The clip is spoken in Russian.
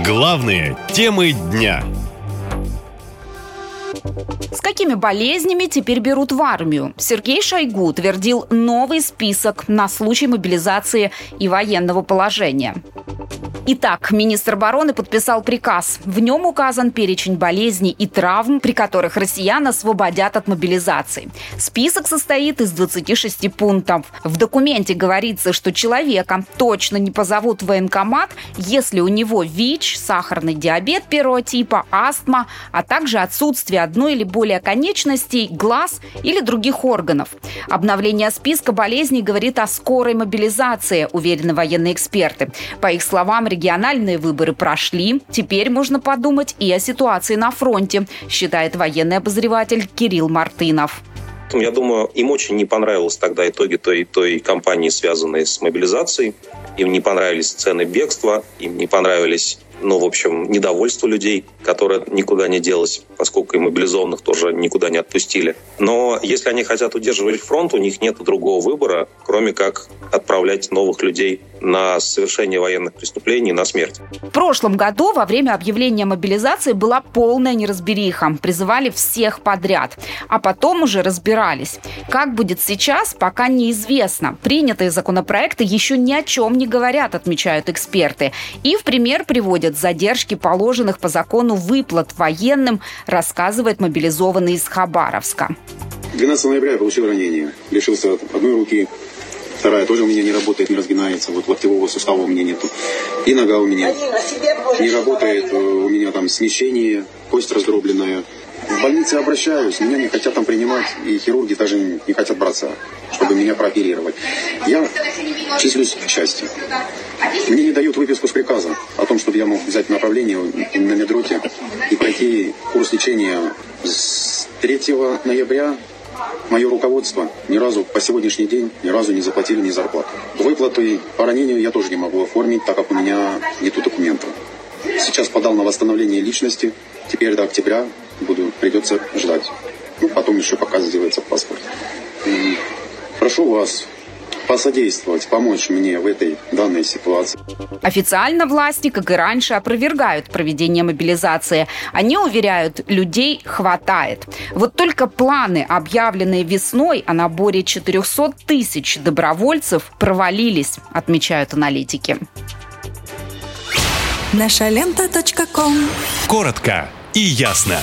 Главные темы дня. С какими болезнями теперь берут в армию? Сергей Шойгу утвердил новый список на случай мобилизации и военного положения. Итак, министр обороны подписал приказ. В нем указан перечень болезней и травм, при которых россиян освободят от мобилизации. Список состоит из 26 пунктов. В документе говорится, что человека точно не позовут в военкомат, если у него ВИЧ, сахарный диабет первого типа, астма, а также отсутствие одной или более конечностей, глаз или других органов. Обновление списка болезней говорит о скорой мобилизации, уверены военные эксперты. По их словам, региональные выборы прошли, теперь можно подумать и о ситуации на фронте, считает военный обозреватель Кирилл Мартынов. Я думаю, им очень не понравилось тогда итоги той, той кампании, связанной с мобилизацией. Им не понравились цены бегства, им не понравились ну, в общем, недовольство людей, которое никуда не делось, поскольку и мобилизованных тоже никуда не отпустили. Но если они хотят удерживать фронт, у них нет другого выбора, кроме как отправлять новых людей на совершение военных преступлений, на смерть. В прошлом году во время объявления мобилизации была полная неразбериха. Призывали всех подряд. А потом уже разбирались. Как будет сейчас, пока неизвестно. Принятые законопроекты еще ни о чем не говорят, отмечают эксперты. И в пример приводят задержки положенных по закону выплат военным, рассказывает мобилизованный из Хабаровска. 12 ноября я получил ранение. Лишился одной руки, Вторая тоже у меня не работает, не разгинается. Вот локтевого сустава у меня нету. И нога у меня не работает. У меня там смещение, кость раздробленная. В больнице обращаюсь, меня не хотят там принимать, и хирурги даже не хотят браться, чтобы меня прооперировать. Я числюсь в части. Мне не дают выписку с приказа о том, чтобы я мог взять направление на медроте и пройти курс лечения с 3 ноября Мое руководство ни разу по сегодняшний день ни разу не заплатили ни зарплату. Выплаты по ранению я тоже не могу оформить, так как у меня нету документов. Сейчас подал на восстановление личности. Теперь до октября буду, придется ждать. Ну, потом еще пока сделается паспорт. Прошу вас посодействовать, помочь мне в этой данной ситуации. Официально власти, как и раньше, опровергают проведение мобилизации. Они уверяют, людей хватает. Вот только планы, объявленные весной о наборе 400 тысяч добровольцев, провалились, отмечают аналитики. Наша лента. Коротко и ясно.